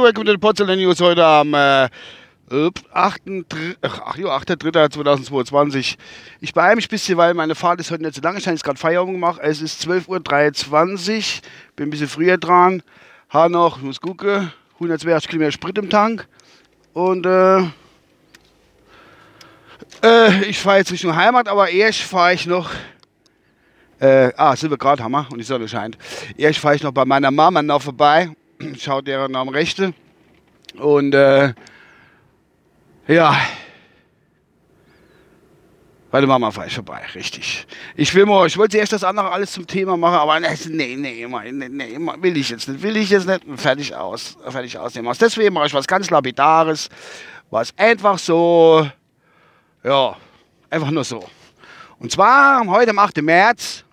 Welcome to the Porzellan News heute am äh, 8.3.2022. Ich beeile mich ein bisschen, weil meine Fahrt ist heute nicht so lange. Ich habe gerade Feierabend gemacht. Es ist 12.23 Uhr. Bin ein bisschen früher dran. Habe noch, muss gucken, 182 Kilometer Sprit im Tank. Und äh, äh, ich fahre jetzt Richtung Heimat, aber erst fahre ich noch. Äh, ah, sind wir gerade, Hammer, und die Sonne scheint. Erst fahre ich noch bei meiner Mama noch vorbei. Schaut deren Namen Rechte. Und äh, ja. Bei der Mama fahre ich vorbei, richtig. Ich will mal, ich wollte erst das andere alles zum Thema machen, aber nee, nee, nee, nee, will ich jetzt nicht, will ich jetzt nicht, fertig aus, fertig ausnehmen. Deswegen mache ich was ganz Lapidares, was einfach so, ja, einfach nur so. Und zwar heute am 8. März.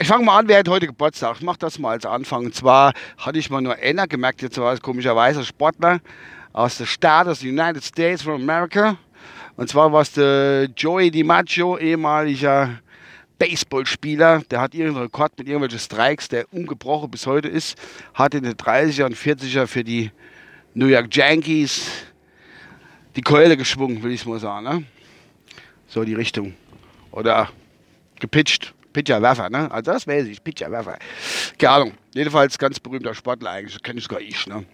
Ich fange mal an, wer hat heute Geburtstag? Ich mache das mal als Anfang. Und zwar hatte ich mal nur einer gemerkt, jetzt war es komischerweise Sportler aus der Staat des United States of America. Und zwar war es der Joey DiMaggio, ehemaliger Baseballspieler. Der hat irgendeinen Rekord mit irgendwelchen Strikes, der ungebrochen bis heute ist. Hat in den 30er und 40er für die New York Yankees die Keule geschwungen, will ich mal sagen. Ne? So die Richtung. Oder gepitcht. Pitcher-Werfer, ne? Also das weiß ich, Pitcher-Werfer. Keine Ahnung. Jedenfalls ganz berühmter Sportler eigentlich. Kenne ich sogar ich, ne?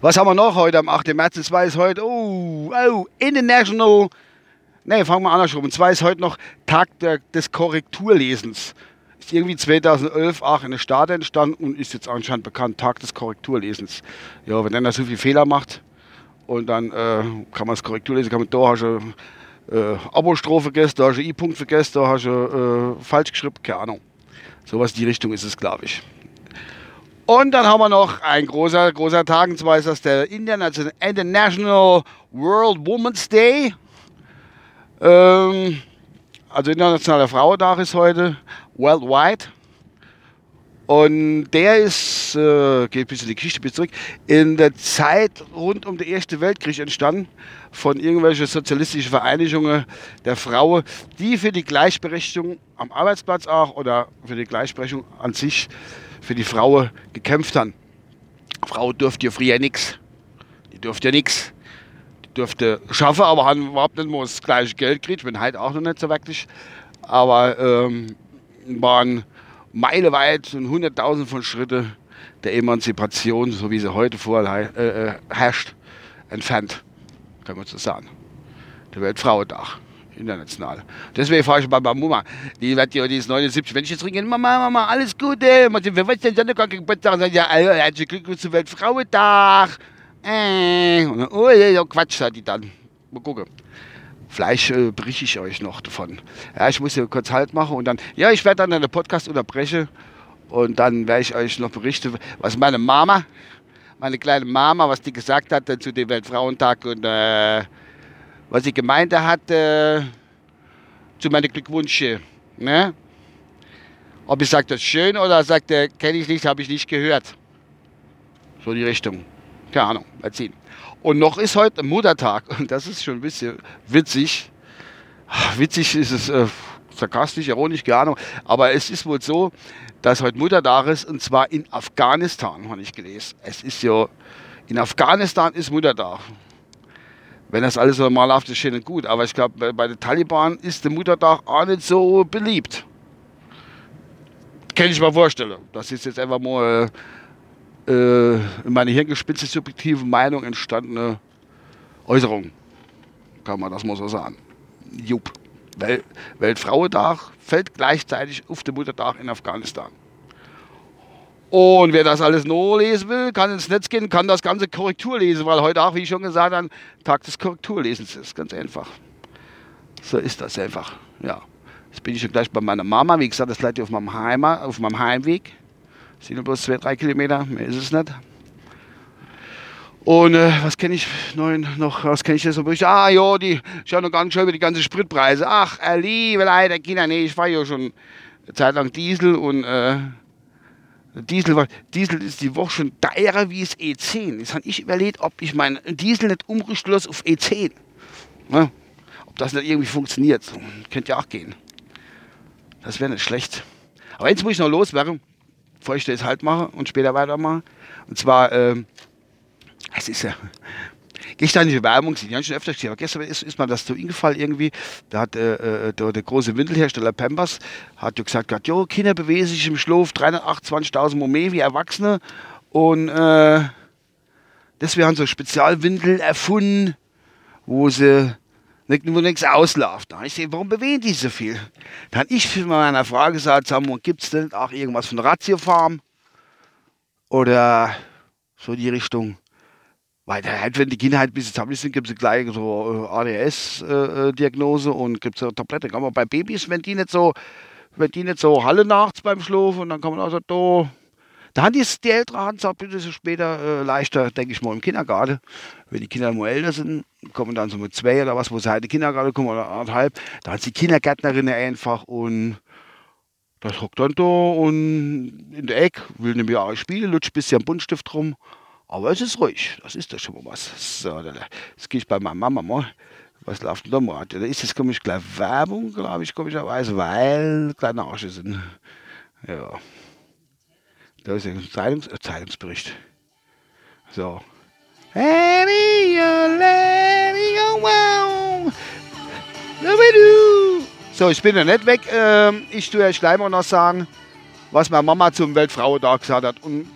Was haben wir noch heute am 8. März? Und zwar ist heute, oh, oh, International, ne, fangen wir andersrum. Und zwar ist heute noch Tag der, des Korrekturlesens. Ist irgendwie 2011 auch in der Stadt entstanden und ist jetzt anscheinend bekannt, Tag des Korrekturlesens. Ja, wenn einer so viele Fehler macht und dann äh, kann man das Korrekturlesen, kann man da hast du äh, Abo-Strophe vergessen, da hast du I-Punkt vergessen, da hast du äh, falsch geschrieben, keine Ahnung. Sowas in die Richtung ist es, glaube ich. Und dann haben wir noch ein großer, großer Tag, und zwar ist das der International World Women's Day. Ähm, also Internationaler Frauentag ist heute, worldwide. Und der ist, äh, geht ein bisschen die Geschichte zurück, in der Zeit rund um den Ersten Weltkrieg entstanden von irgendwelchen sozialistischen Vereinigungen der Frauen, die für die Gleichberechtigung am Arbeitsplatz auch oder für die Gleichberechtigung an sich für die Frau gekämpft haben. Frau durfte ja früher nichts. Die durfte ja nichts. Die durfte schaffen, aber haben überhaupt nicht mehr das gleiche Geld gekriegt. Bin halt auch noch nicht so wirklich. Aber ähm, waren meileweit und hunderttausend von Schritte der Emanzipation, so wie sie heute vorher äh, äh, herrscht, entfernt. Kann man so sagen. Der Weltfrauentag international. Deswegen frage ich bei meiner Mama, die wird ja, die ist 79, wenn ich jetzt ringe, Mama, Mama, alles Gute, wer weiß denn, Sonntag Geburtstag, und sagt, ja, herzlichen Glückwunsch zum Weltfrauentag. Äh, und dann, oh, ja, Quatsch, sagt die dann. Mal gucken. Vielleicht äh, berichte ich euch noch davon. Ja, ich muss hier kurz Halt machen und dann, ja, ich werde dann den Podcast unterbrechen und dann werde ich euch noch berichten, was meine Mama, meine kleine Mama, was die gesagt hat zu dem Weltfrauentag und äh, was die Gemeinde hat äh, zu meinen Glückwünsche. Ne? Ob ich sage, das ist schön oder sagt er, kenne ich nicht, habe ich nicht gehört. So die Richtung. Keine Ahnung, mal ziehen. Und noch ist heute Muttertag und das ist schon ein bisschen witzig. Witzig ist es, äh, sarkastisch, ironisch, keine Ahnung. Aber es ist wohl so, dass heute Muttertag ist und zwar in Afghanistan, habe ich gelesen. Es ist ja, in Afghanistan ist Muttertag wenn das alles normal läuft, ist schön und gut. Aber ich glaube, bei den Taliban ist der Muttertag auch nicht so beliebt. Kann ich mir vorstellen. Das ist jetzt einfach mal äh, in meine hirngespitze subjektive Meinung entstandene Äußerung. Kann man das mal so sagen. Jupp. Wel Weltfrauentag fällt gleichzeitig auf den Muttertag in Afghanistan. Und wer das alles nur lesen will, kann ins Netz gehen, kann das ganze Korrektur lesen, weil heute auch, wie ich schon gesagt habe, Tag des Korrekturlesens ist. Ganz einfach. So ist das einfach. Ja. Jetzt bin ich schon gleich bei meiner Mama. Wie gesagt, das bleibt auf meinem, Heimat, auf meinem Heimweg. Sind nur bloß zwei, drei Kilometer, mehr ist es nicht. Und äh, was kenne ich noch? Was kenne ich jetzt noch? Ah, ja, die, ich habe noch gar nicht schon über die ganzen Spritpreise. Ach, äh, liebe Leute, Kinder, nee, ich fahre ja schon eine Zeit lang Diesel und äh, Diesel, Diesel ist die Woche schon teurer wie das E10. Jetzt habe ich überlegt, ob ich meinen Diesel nicht umrüsten lasse auf E10. Ne? Ob das nicht irgendwie funktioniert. Könnte ja auch gehen. Das wäre nicht schlecht. Aber eins muss ich noch loswerden, bevor ich das halt mache und später weitermache. Und zwar, ähm, es ist ja gestandige Werbung, die habe ich schon öfter gesehen, aber gestern ist, ist mir das so eingefallen irgendwie, da hat äh, äh der, der, große Windelhersteller Pampers hat ja gesagt, jo, Kinder bewegen sich im Schlaf 328.000 Mal mehr wie Erwachsene und äh, deswegen haben sie Spezialwindel erfunden, wo sie wo nichts ausläuft. Da ich sehe, warum bewegen die so viel? Dann ich für meiner Frage gesagt, gibt es denn auch irgendwas von Ratio Farm? Oder so die Richtung? Weil halt, wenn die Kinder halt ein bisschen zusammen sind, gibt es gleich so äh, ADS-Diagnose äh, und gibt es eine Tablette. Kann man bei Babys, wenn die nicht so, wenn die nicht so Halle nachts beim Schlafen, dann kann man also da. Da haben die, die ältere Hand sagt, bitte so später äh, leichter, denke ich mal, im Kindergarten. Wenn die Kinder mal älter sind, kommen dann so mit zwei oder was, wo sie halt in den Kindergarten kommen oder anderthalb, da hat die Kindergärtnerin einfach und das hockt dann da und in der Ecke, will nämlich auch spielen, lutscht ein bisschen Buntstift rum. Aber es ist ruhig, das ist doch schon mal was. So, jetzt gehe ich bei meiner Mama mal. Was läuft denn da mal? Da ist jetzt komisch gleich Werbung, glaube ich, komischerweise, weil kleine Arsche sind. Ja. Da ist ein Zeitungs äh, Zeitungsbericht. So. So, ich bin ja nicht weg. Ähm, ich tue euch gleich mal noch sagen, was meine Mama zum Weltfrauentag gesagt hat. Und,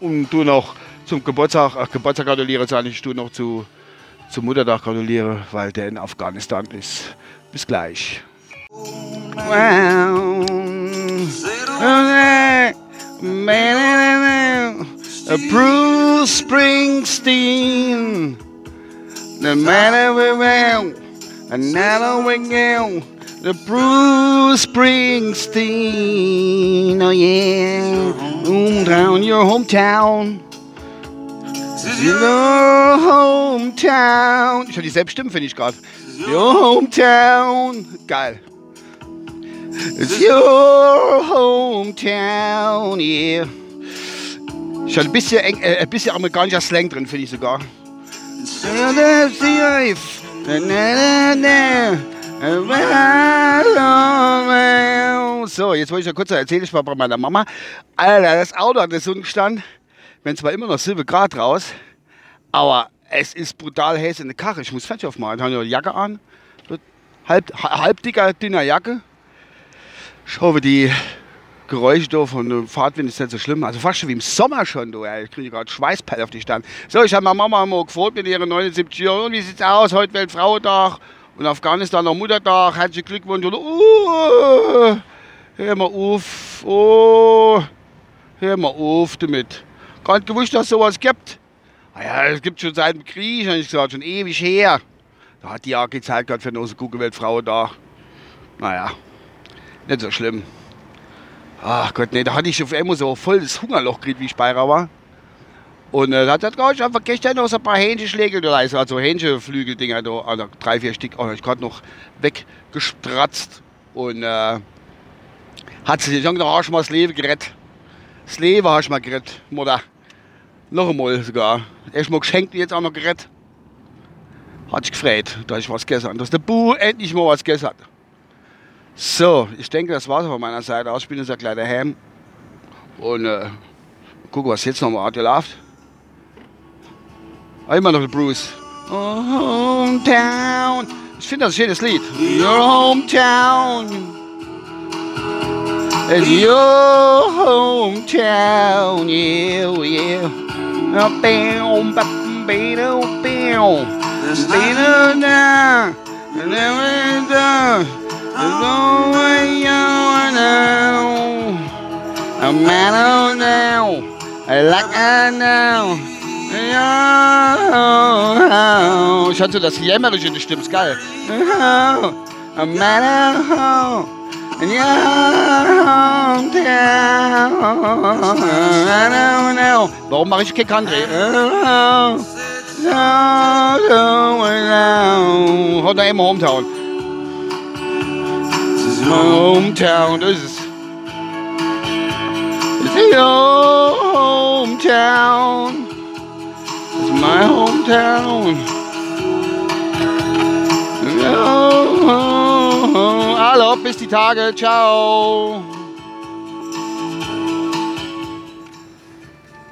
und du noch zum Geburtstag, ach, Geburtstag gratuliere, sage ich, du noch zu, zum Muttertag gratuliere, weil der in Afghanistan ist. Bis gleich. Wow. Bruce Springsteen. The matter we will, another we go. The Bruce Springsteen, oh yeah, hometown, your hometown. Your hometown. Schon dieselbe Stimme finde ich gerade. Your hometown. Geil. It's your hometown, yeah. Schon ein bisschen, äh, ein bisschen amerikanischer Slang drin, finde ich sogar. So, jetzt wollte ich noch kurz erzählen, ich war bei meiner Mama. Alter, das Auto hat so gestanden wenn zwar immer noch 7 Grad raus, aber es ist brutal heiß in der Karre. Ich muss Fenster aufmachen. Ich habe eine Jacke an, halb, halb dicker, dünner Jacke. Ich hoffe, die Geräusche da von dem Fahrtwind ist nicht so schlimm. Also fast schon wie im Sommer schon. Du, ich kriege gerade Schweißpelle auf die Stand. So, ich habe meine Mama mal gefragt mit ihren 79 Jahren. Wie sieht's aus? Heute Weltfrauentag und Afghanistan noch Muttertag. Herzlichen Glückwunsch. Oder, uh, hör mal auf. Oh, hör mal auf damit gar nicht gewusst, dass es sowas gibt. Naja, es gibt schon seit dem Krieg, habe ich gesagt, schon ewig her. Da hat die AG Zeit gehabt für eine Kugelweltfrau da. Naja, nicht so schlimm. Ach Gott, nee, da hatte ich auf einmal so voll das Hungerloch gekriegt, wie ich bei war. Und äh, da hat er ich einfach gestern noch so ein paar Hähnchenschlägel da, also Hähnchenflügeldinger da, also drei, vier Stück, oh, ich gerade noch weggestratzt. Und äh, hat sich dann auch schon mal das Leben gerettet. Das Leben hast du mal gerettet, Mutter. Noch einmal sogar. Erstmal geschenkt und jetzt auch noch gerettet. Hat sich gefreut, dass ich was gegessen habe. Dass der Bu endlich mal was gegessen hat. So, ich denke, das war's von meiner Seite aus. Ich bin jetzt ein kleiner Ham. Und äh, gucken, was jetzt nochmal läuft. Ah, immer noch der Bruce. Oh, hometown. Ich finde das ein schönes Lied. Your hometown. It's your hometown, yeah, yeah. Bam, bam, bam, bam, bam. never done. There's no way you know. I'm mad now. Like I now. Ich hatte das Jämmerische, das stimmt geil. I'm mad in your hometown. I don't know. Warum mache ich kein Country? On, Hometown. is my hometown. It's is, this your hometown. It's my hometown. Oh, oh, oh. Alle, bis die Tage. Ciao.